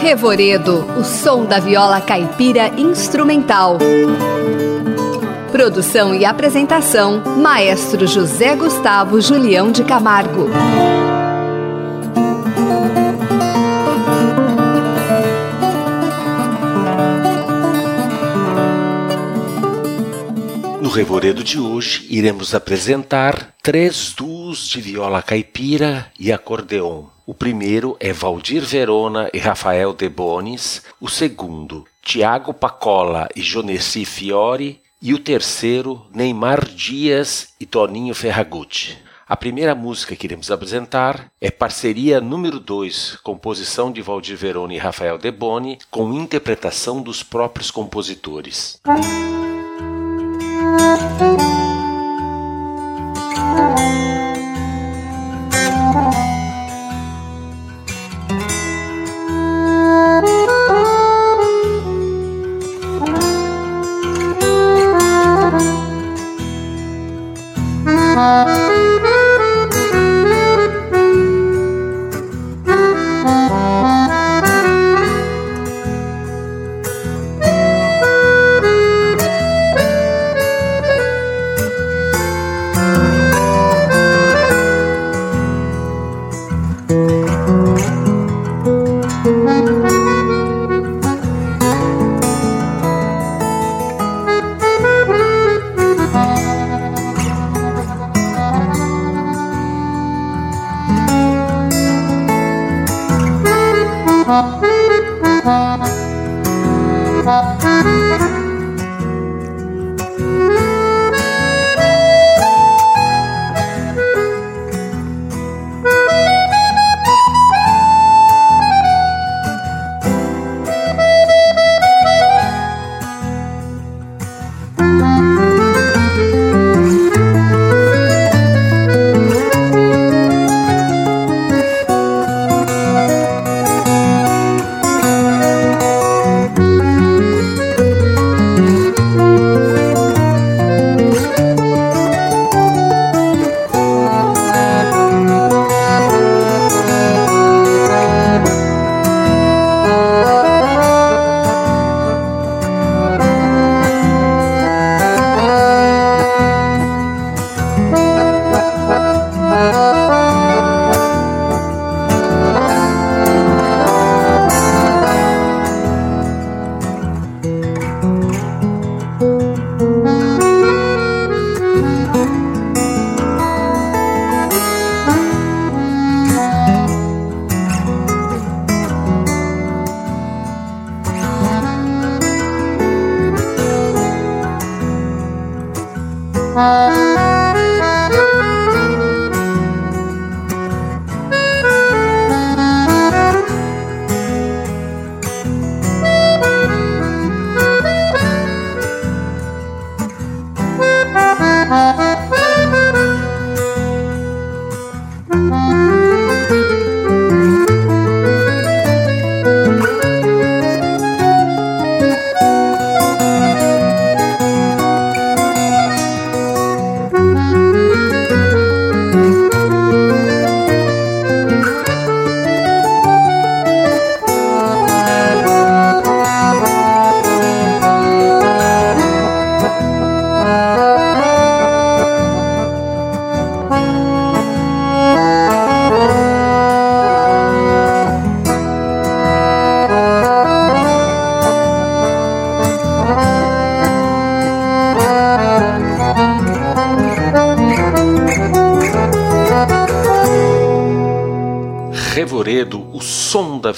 Revoredo, o som da viola caipira instrumental. Produção e apresentação: Maestro José Gustavo Julião de Camargo. No Revoredo de hoje, iremos apresentar três duos de viola caipira e acordeon. O primeiro é Valdir Verona e Rafael De Bonis, o segundo, Tiago Pacola e Jonessi Fiore, e o terceiro, Neymar Dias e Toninho Ferragutti. A primeira música que iremos apresentar é Parceria número 2, composição de Valdir Verona e Rafael De Boni, com interpretação dos próprios compositores. Revoredo, o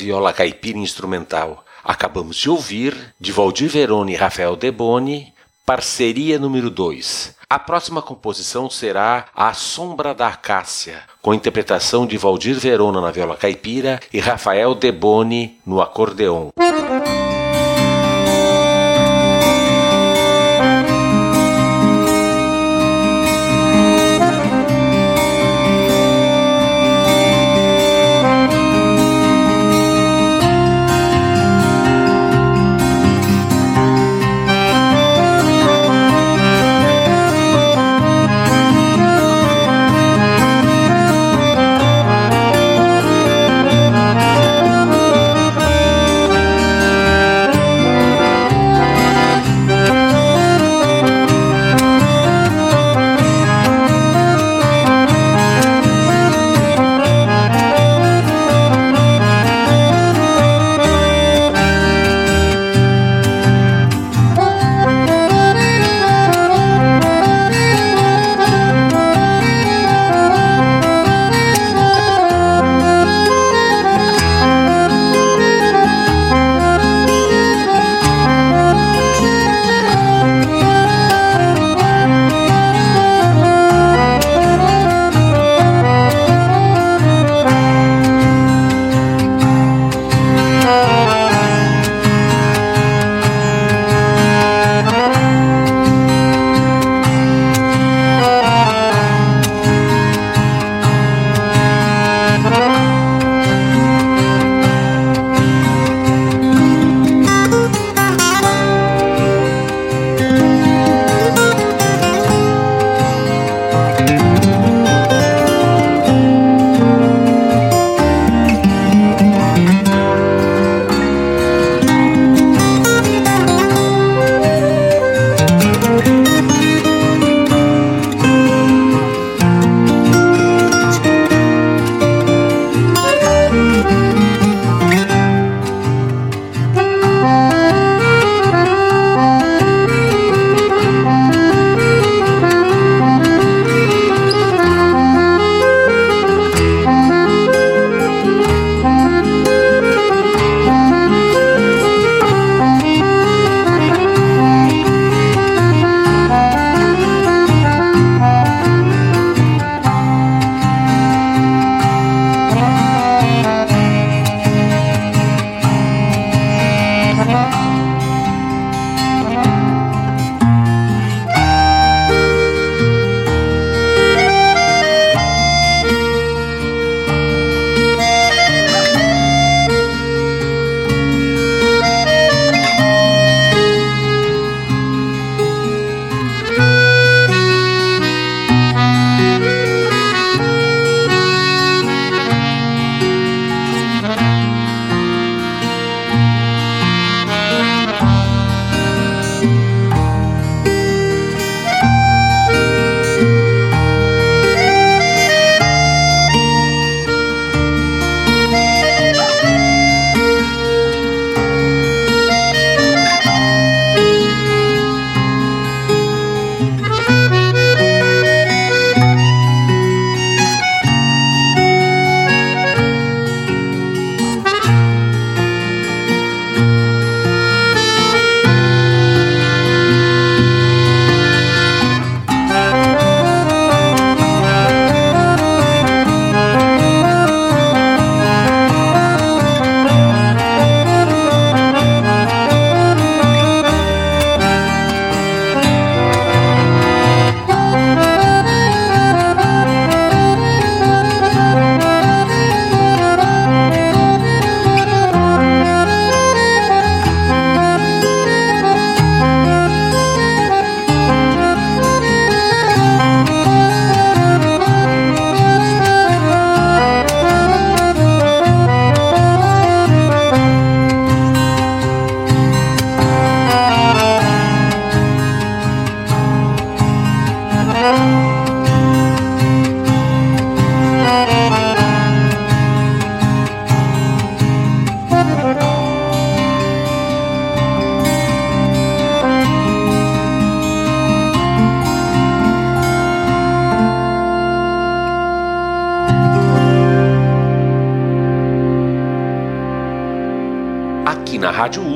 viola caipira instrumental. Acabamos de ouvir, de Valdir Verona e Rafael Deboni, parceria número 2. A próxima composição será A Sombra da Acácia, com interpretação de Valdir Verona na viola caipira e Rafael Deboni no acordeon. Música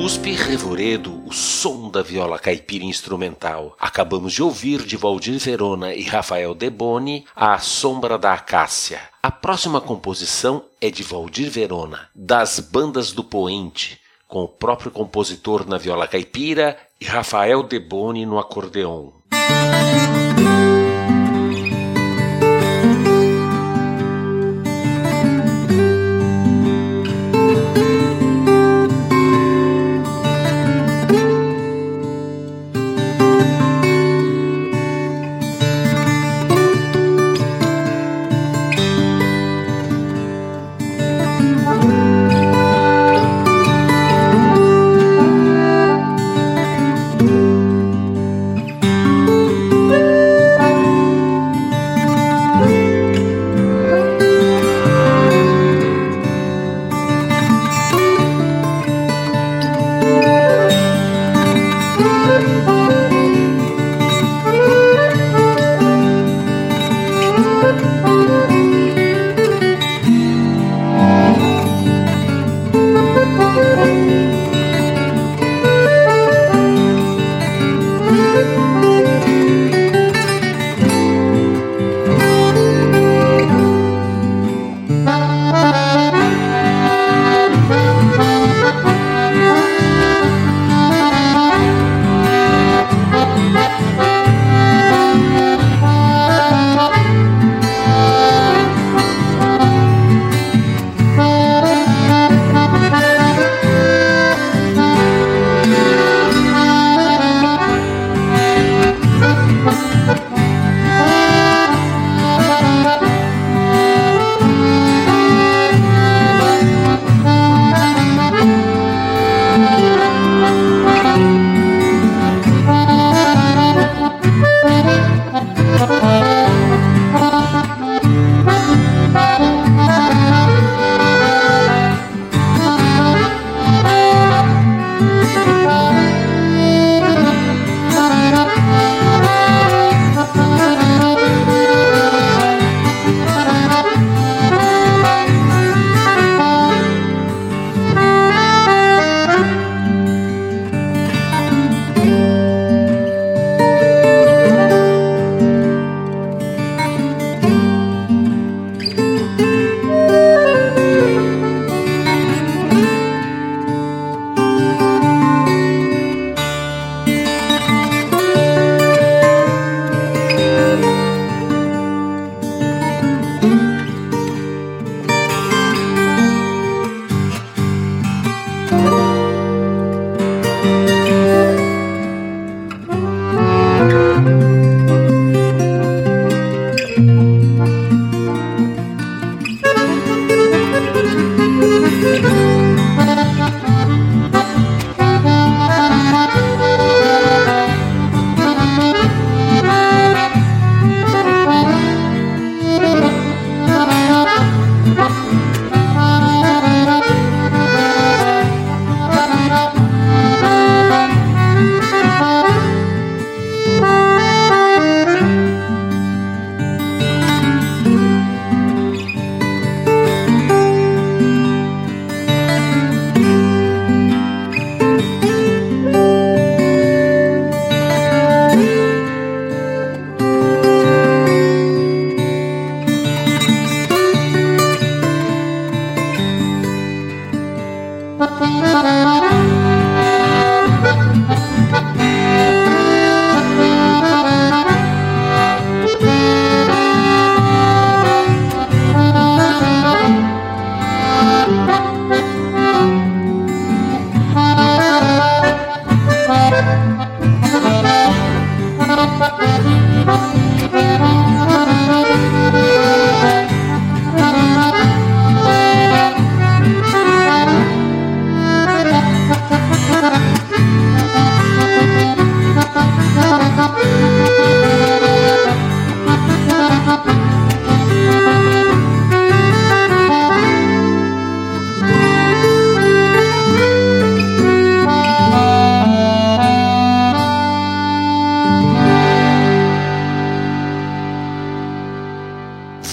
USP, Revoredo, o som da viola caipira instrumental. Acabamos de ouvir de Valdir Verona e Rafael Deboni A Sombra da Acácia. A próxima composição é de Valdir Verona, das Bandas do Poente, com o próprio compositor na viola caipira e Rafael Deboni no acordeon.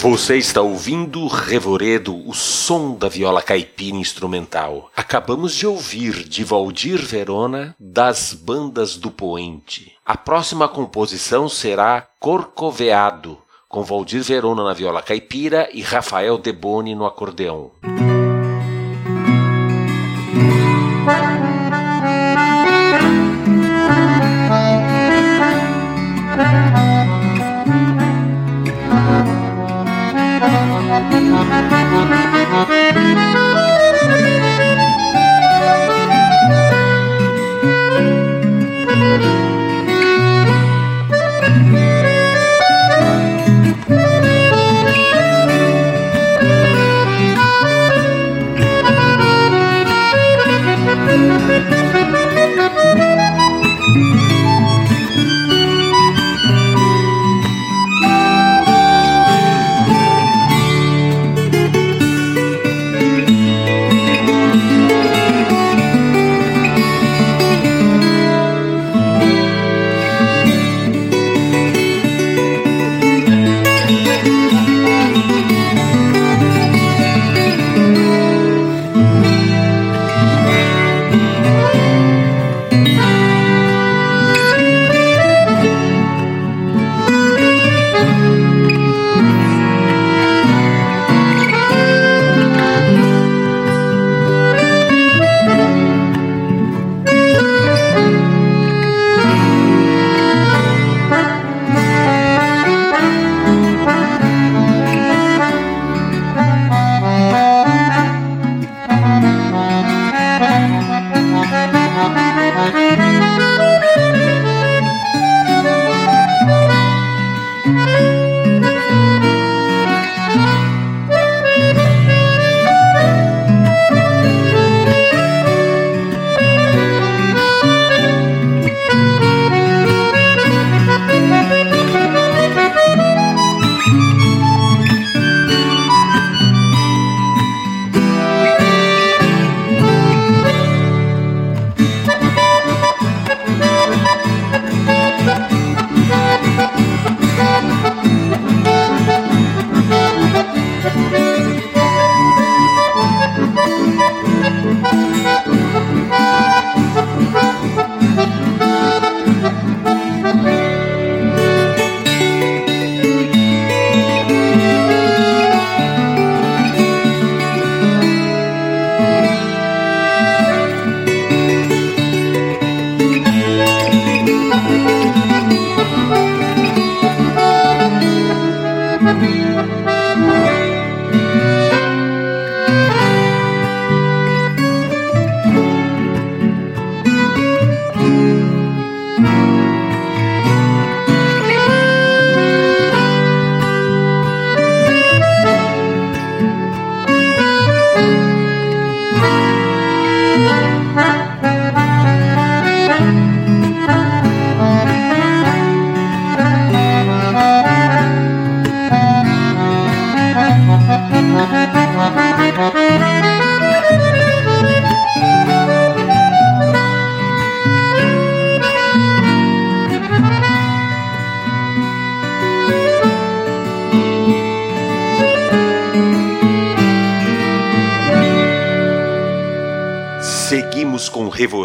Você está ouvindo Revoredo, o som da viola caipira instrumental. Acabamos de ouvir de Valdir Verona, das bandas do Poente. A próxima composição será Corcoveado, com Valdir Verona na viola caipira e Rafael Deboni no acordeão.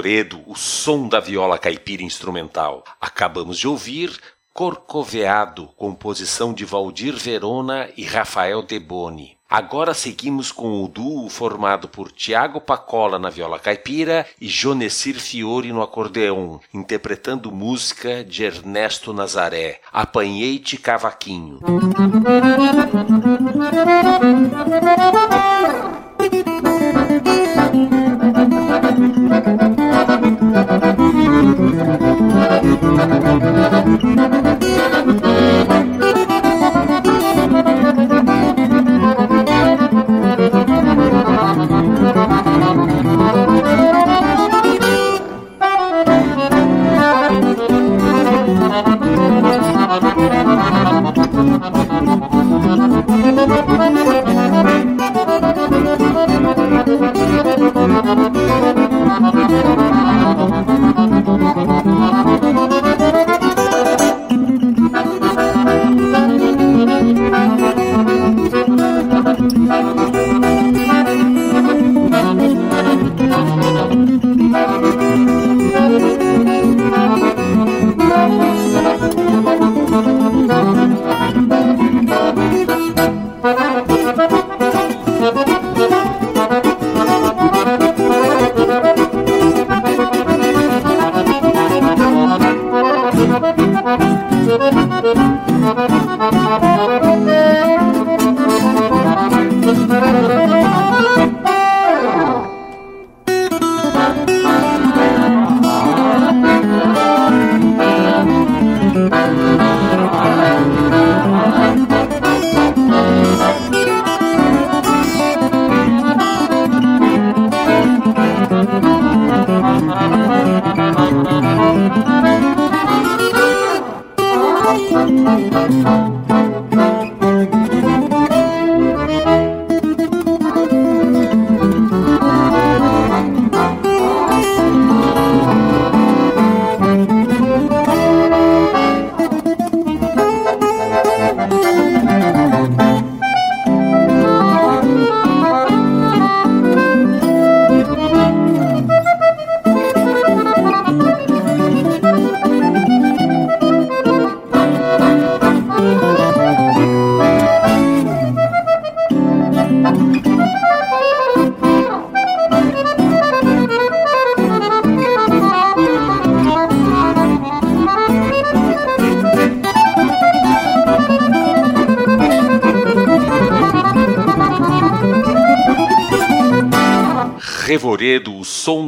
Toledo o som da viola caipira instrumental. Acabamos de ouvir Corcoveado, composição de Valdir Verona e Rafael Deboni. Agora seguimos com o duo formado por Tiago Pacola na viola caipira e Jonesir Fiore no acordeão, interpretando música de Ernesto Nazaré, Apanhei-te Cavaquinho. Thank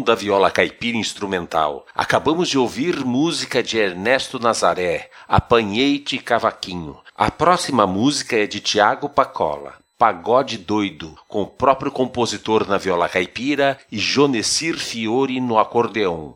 da viola caipira instrumental. Acabamos de ouvir música de Ernesto Nazaré, Apanhei-te Cavaquinho. A próxima música é de Tiago Pacola. Pagode Doido, com o próprio compositor na viola caipira e Jonesir Fiore no acordeão.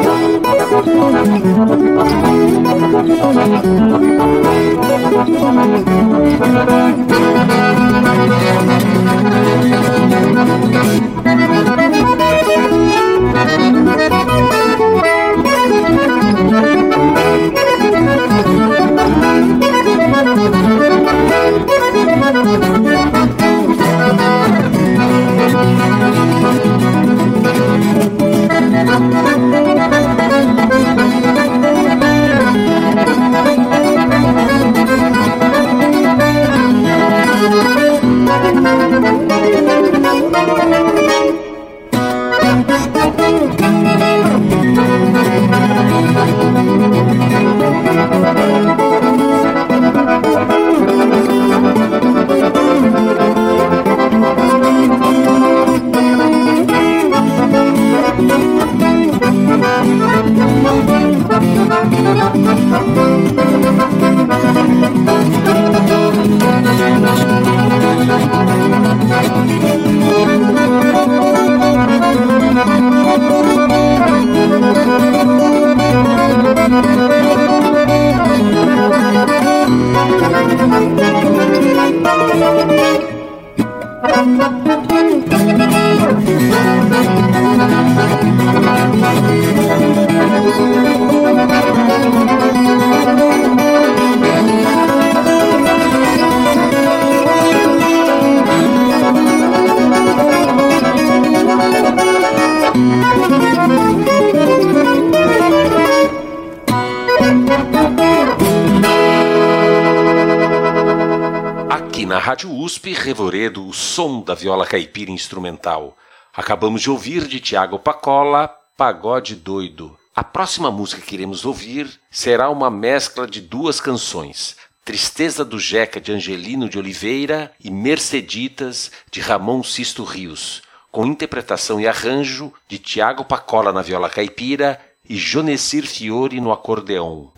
Rádio Revoredo, o som da viola caipira instrumental. Acabamos de ouvir de Tiago Pacola, Pagode Doido. A próxima música que iremos ouvir será uma mescla de duas canções, Tristeza do Jeca de Angelino de Oliveira e Merceditas de Ramon Sisto Rios, com interpretação e arranjo de Tiago Pacola na viola caipira e Jonesir Fiore no acordeão.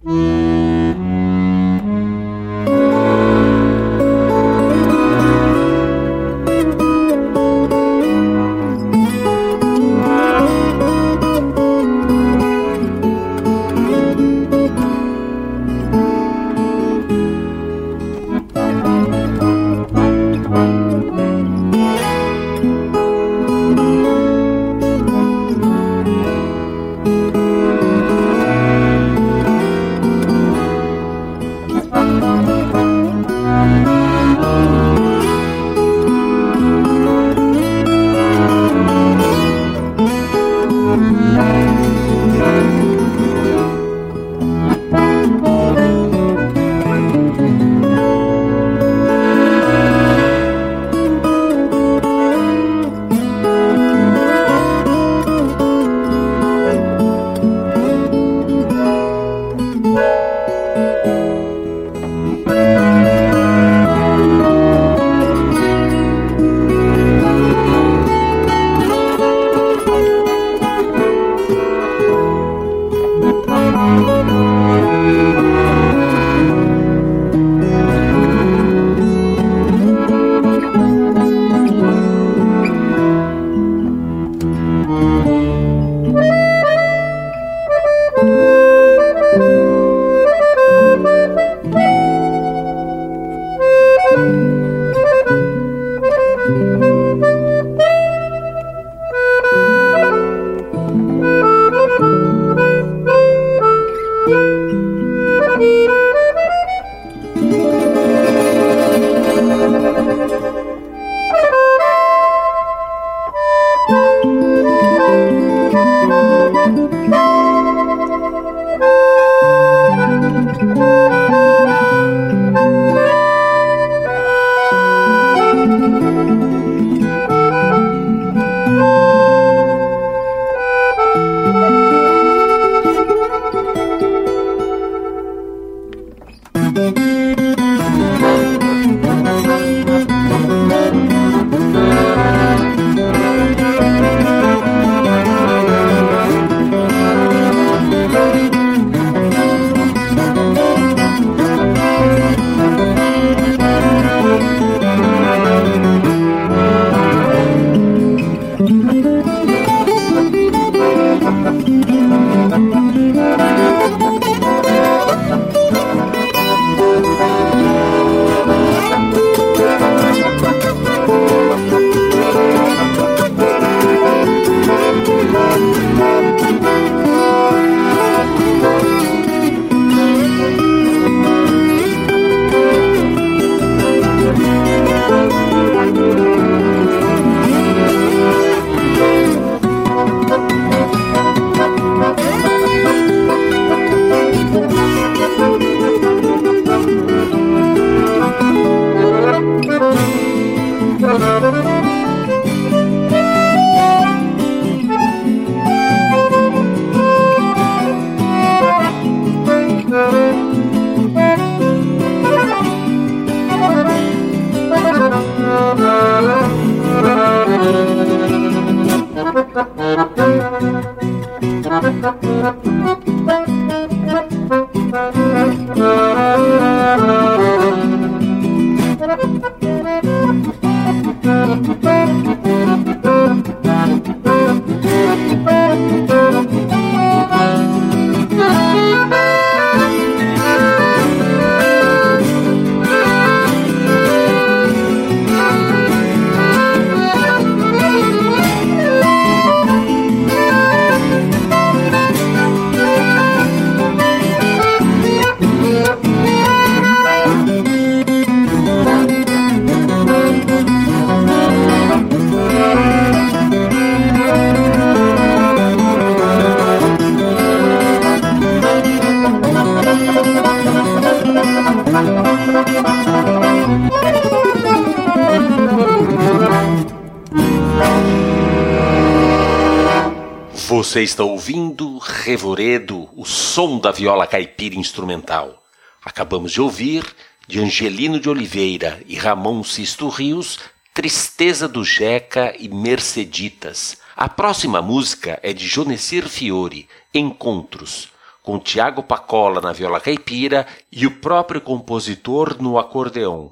Você está ouvindo Revoredo, o som da viola caipira instrumental. Acabamos de ouvir, de Angelino de Oliveira e Ramon Sisto Rios, Tristeza do Jeca e Merceditas. A próxima música é de Jonecir Fiore, Encontros, com Tiago Pacola na viola caipira e o próprio compositor no acordeão.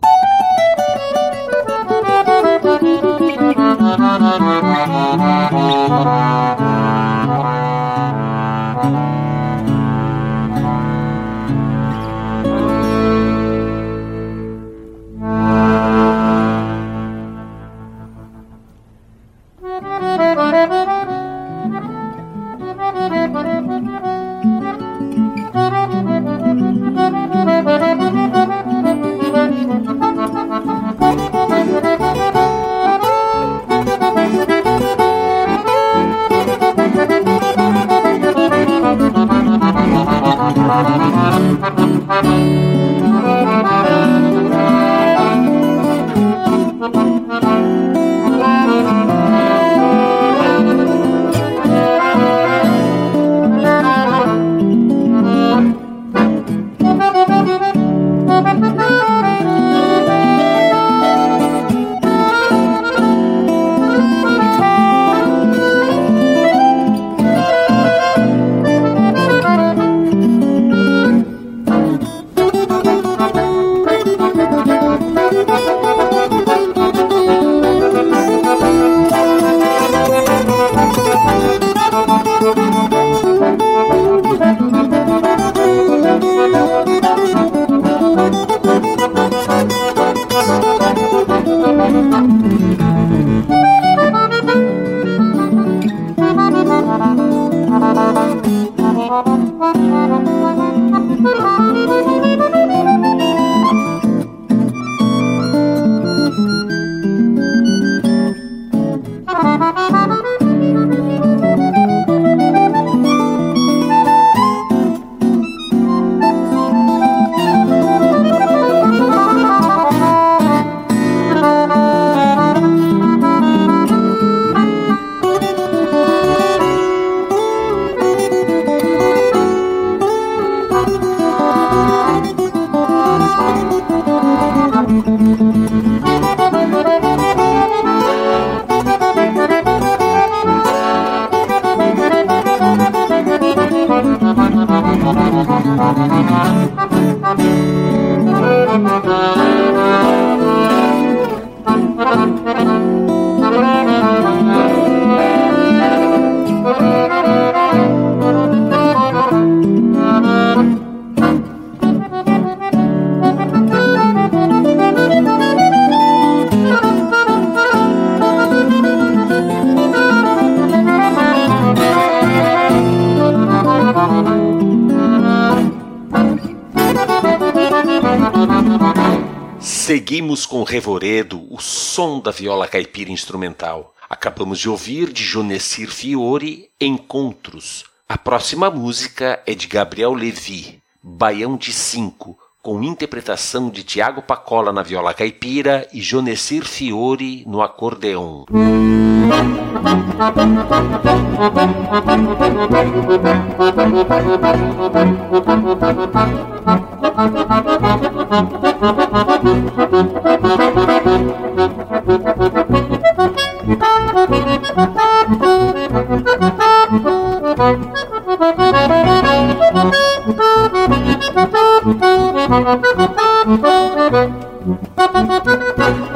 Seguimos Revoredo, o som da viola caipira instrumental. Acabamos de ouvir de Jonecir Fiore Encontros. A próxima música é de Gabriel Levi, Baião de Cinco, com interpretação de Tiago Pacola na viola caipira e Jonecir Fiore no acordeão. Revoredo, o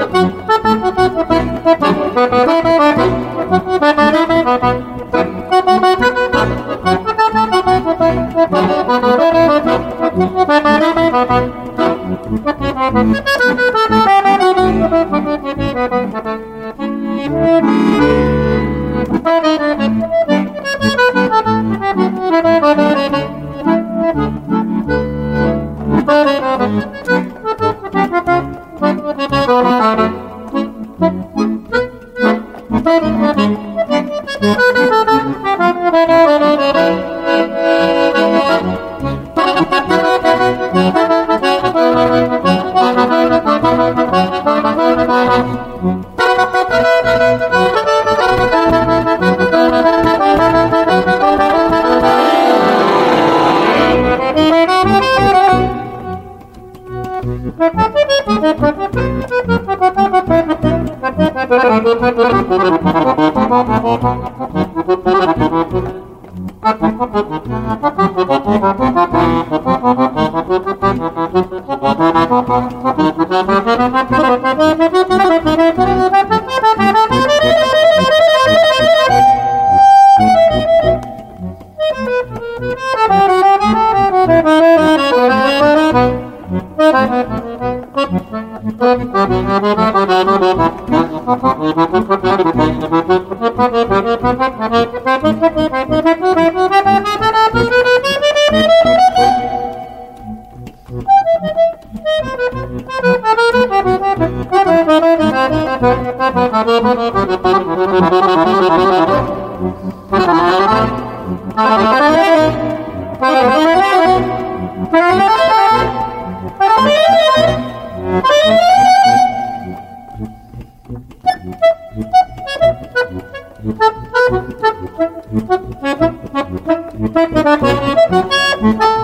Thank you.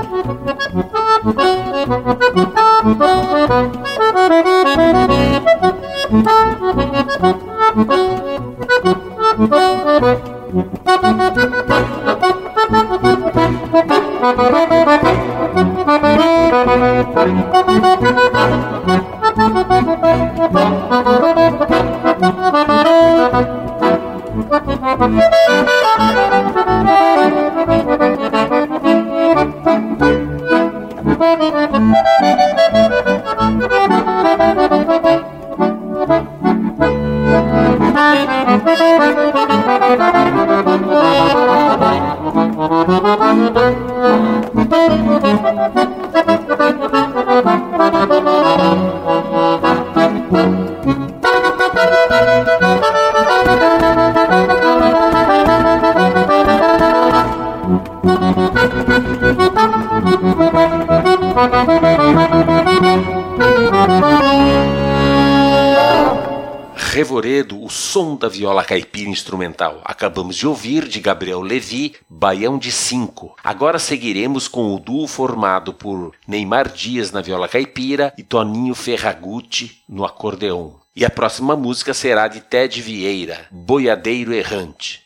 Instrumental. Acabamos de ouvir de Gabriel Levi, Baião de Cinco. Agora seguiremos com o duo formado por Neymar Dias na viola caipira e Toninho Ferragutti no acordeon. E a próxima música será de Ted Vieira, Boiadeiro Errante.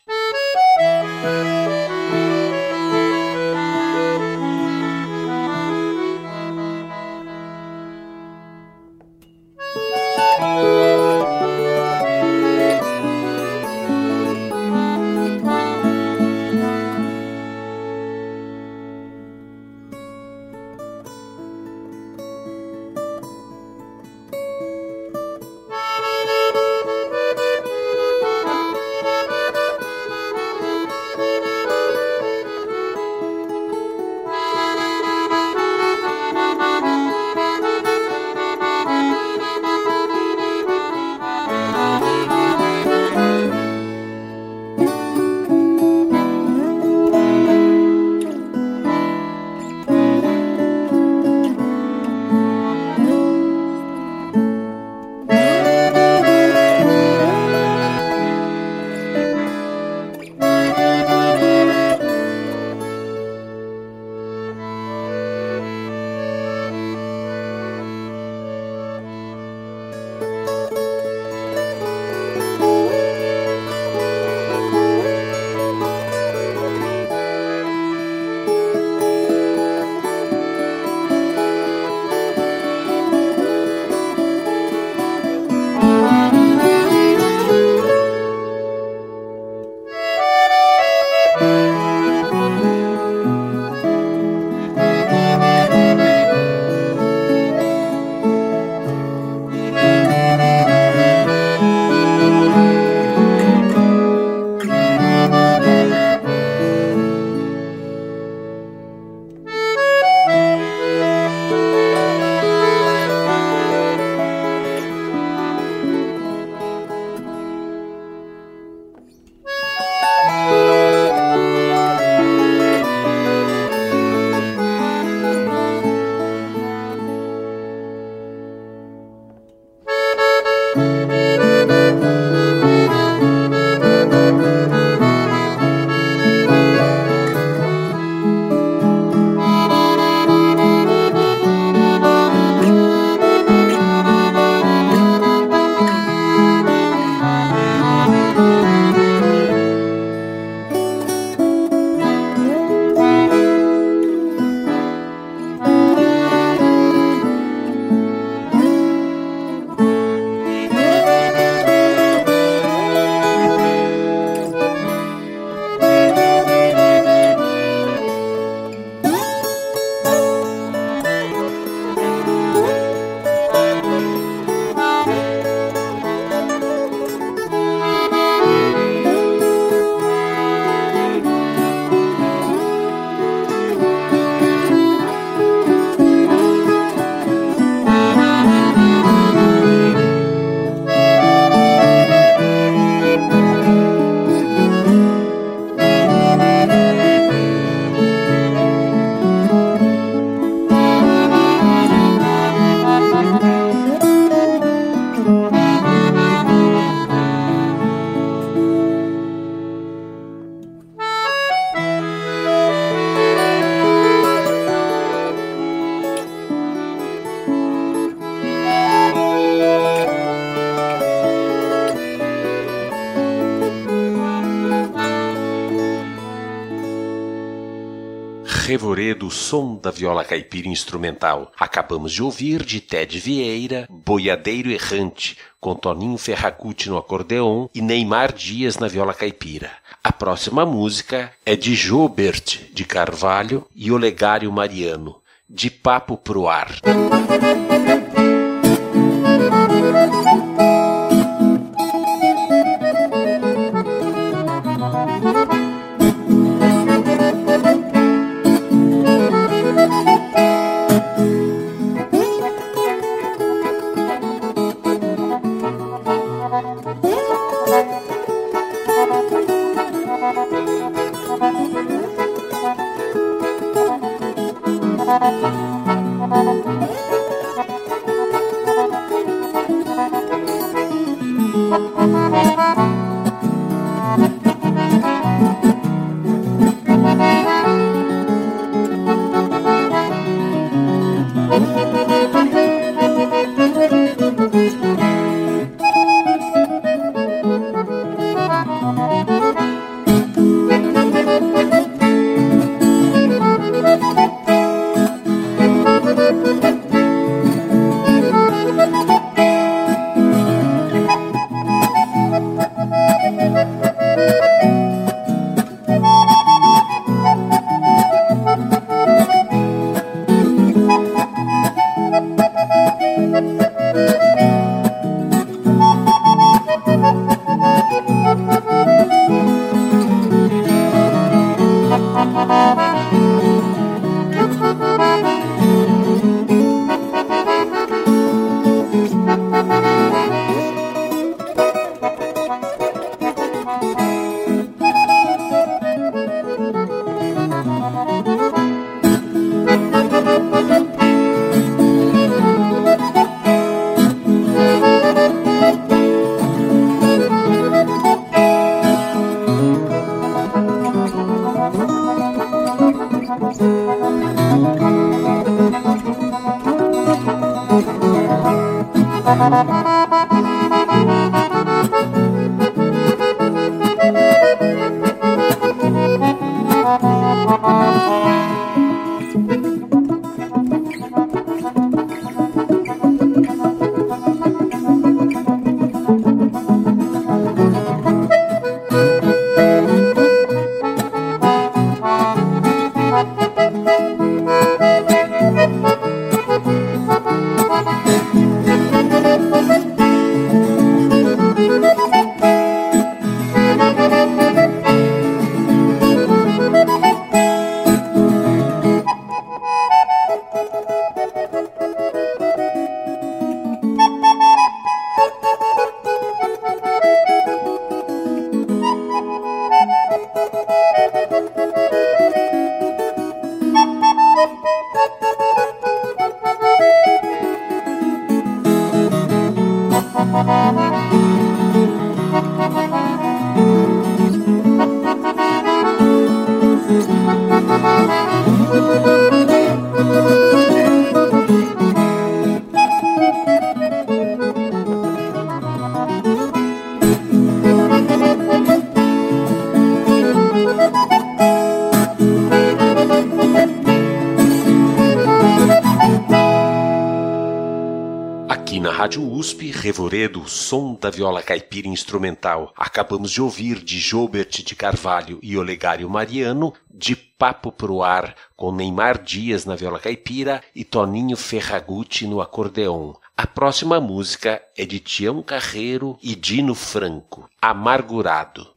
Revoredo, o som da viola caipira instrumental. Acabamos de ouvir de Ted Vieira, Boiadeiro Errante, com Toninho Ferracuti no acordeon e Neymar Dias na viola caipira. A próxima música é de Jobert de Carvalho e Olegário Mariano, De Papo Pro Ar. Revoredo, o som da viola caipira instrumental. Acabamos de ouvir de Jobert de Carvalho e Olegário Mariano, de Papo pro Ar, com Neymar Dias na viola caipira e Toninho Ferragutti no acordeon. A próxima música é de Tião Carreiro e Dino Franco, Amargurado.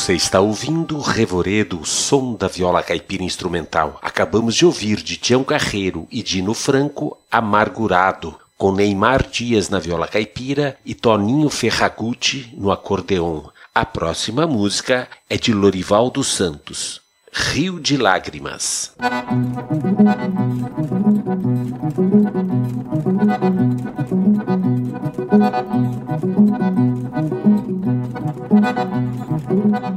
Você está ouvindo Revoredo, o som da viola caipira instrumental. Acabamos de ouvir de Tião Carreiro e Dino Franco, Amargurado, com Neymar Dias na viola caipira e Toninho Ferragutti no acordeon. A próxima música é de Lorival dos Santos, Rio de Lágrimas. Seguimos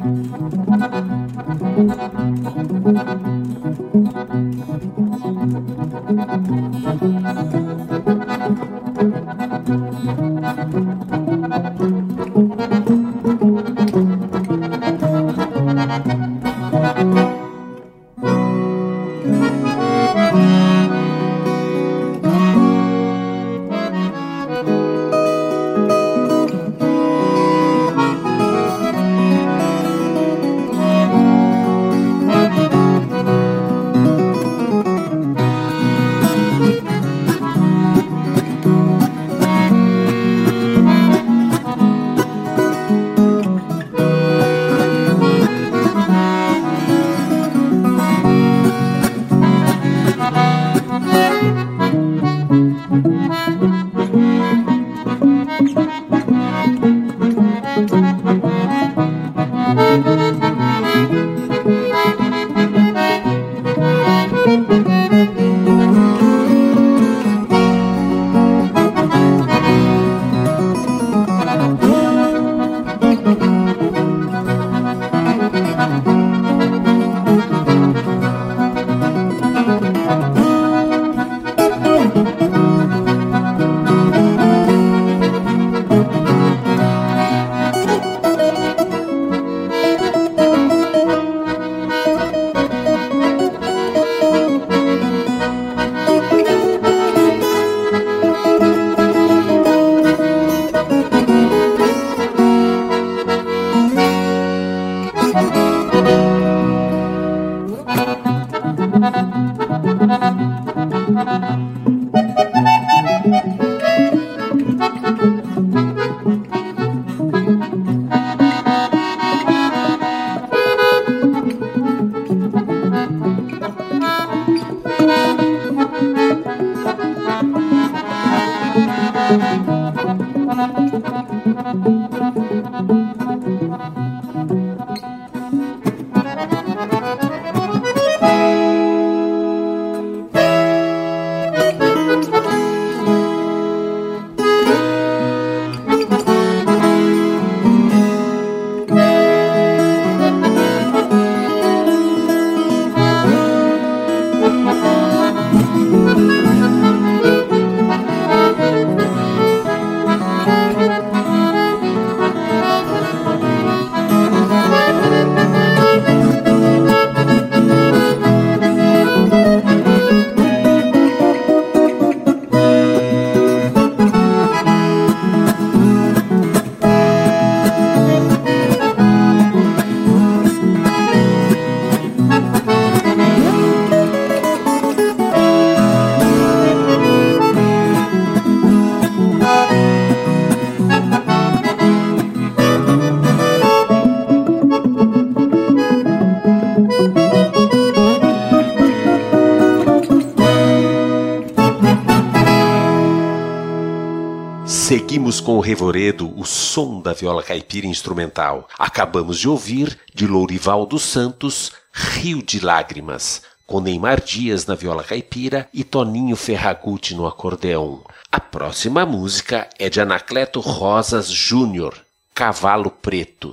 com o Revoredo, o som da viola caipira instrumental. Acabamos de ouvir, de Lourival dos Santos, Rio de Lágrimas, com Neymar Dias na viola caipira e Toninho Ferragutti no acordeão. A próxima música é de Anacleto Rosas Júnior, Cavalo Preto.